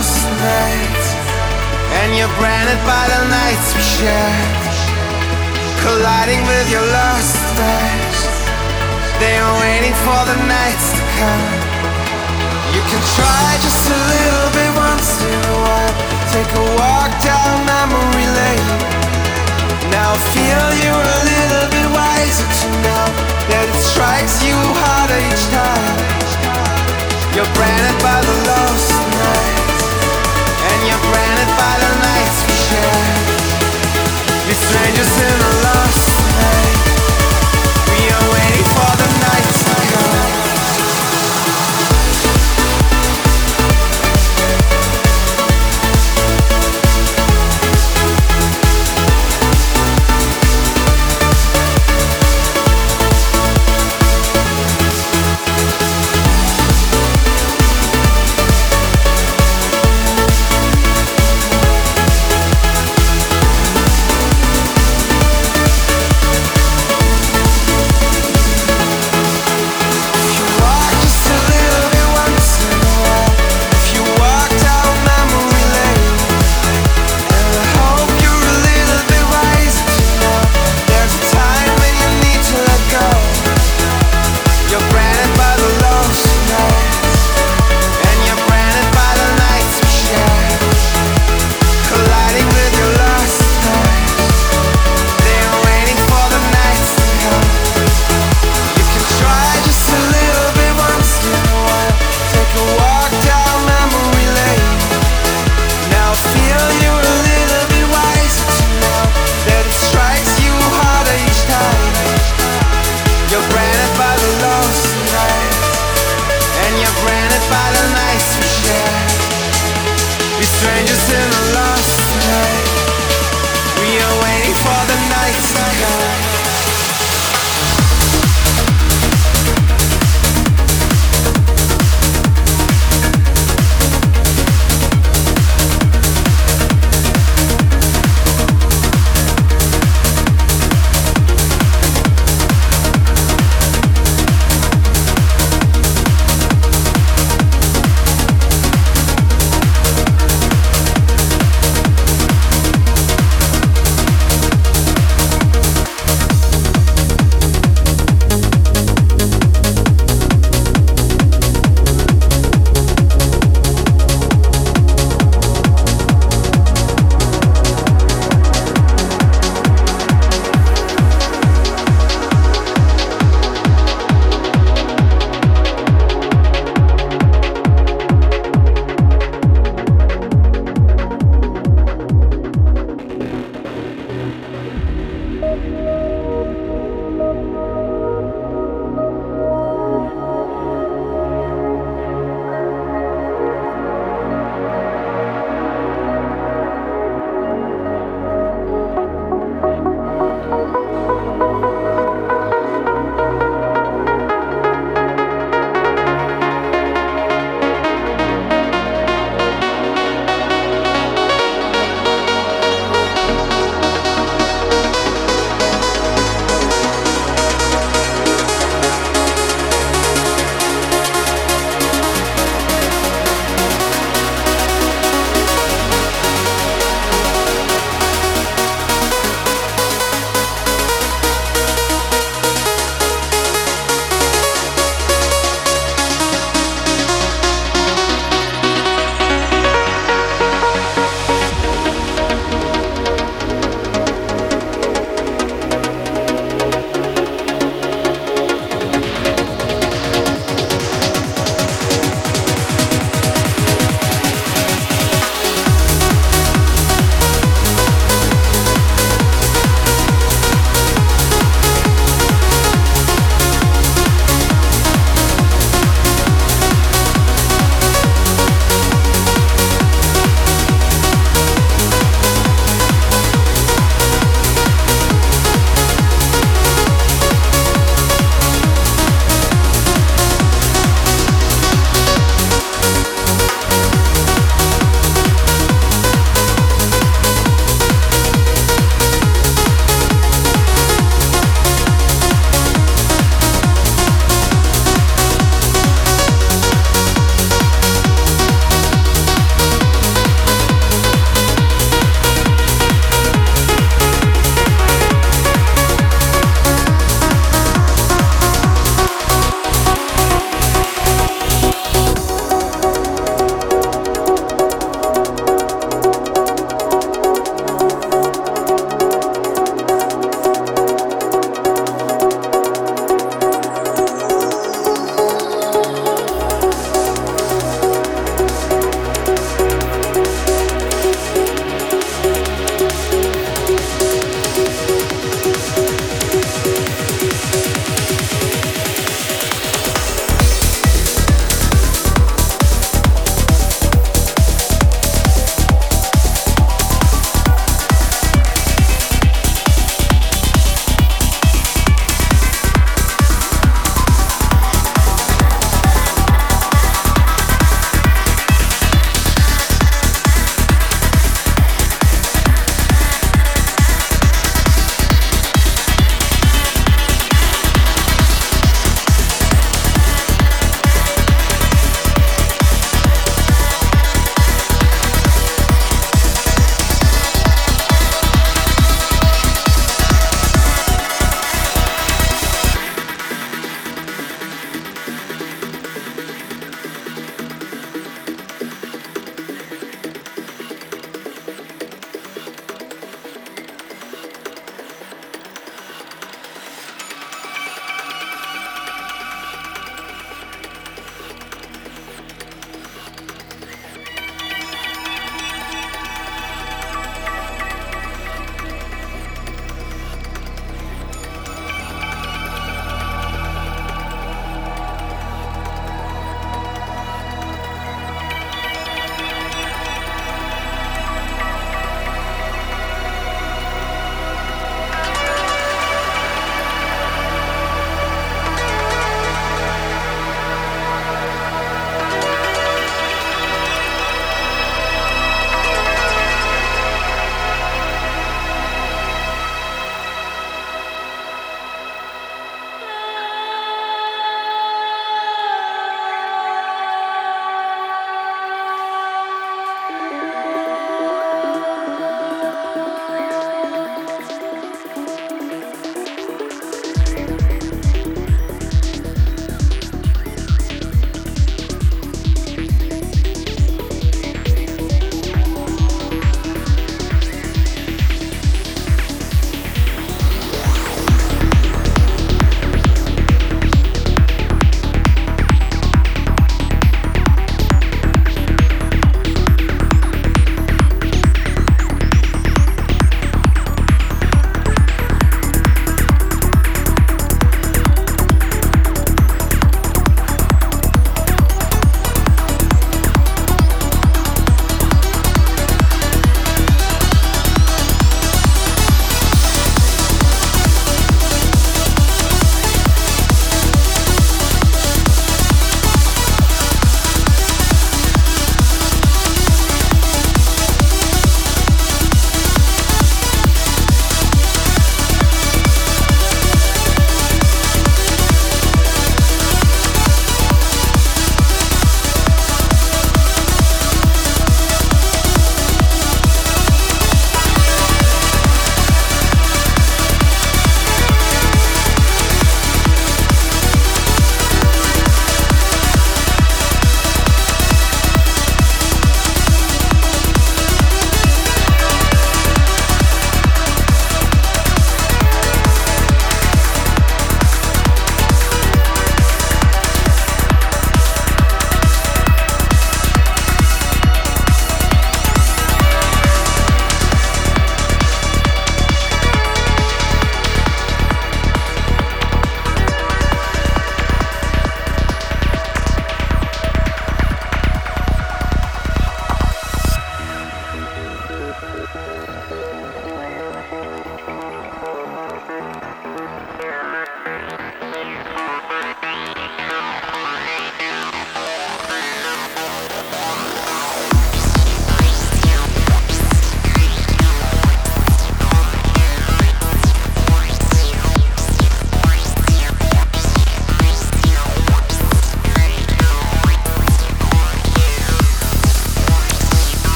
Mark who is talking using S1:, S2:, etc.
S1: lost nights, and you're branded by the nights we shared, colliding with your lost days. They are waiting for the nights to come. You can try just a little bit once in a while. Take a walk down memory lane. Now feel you're a little bit wiser to know that it strikes you harder each time. You're branded by the lost nights, you're branded by the nights we share. We're strangers in a lost
S2: para el mar.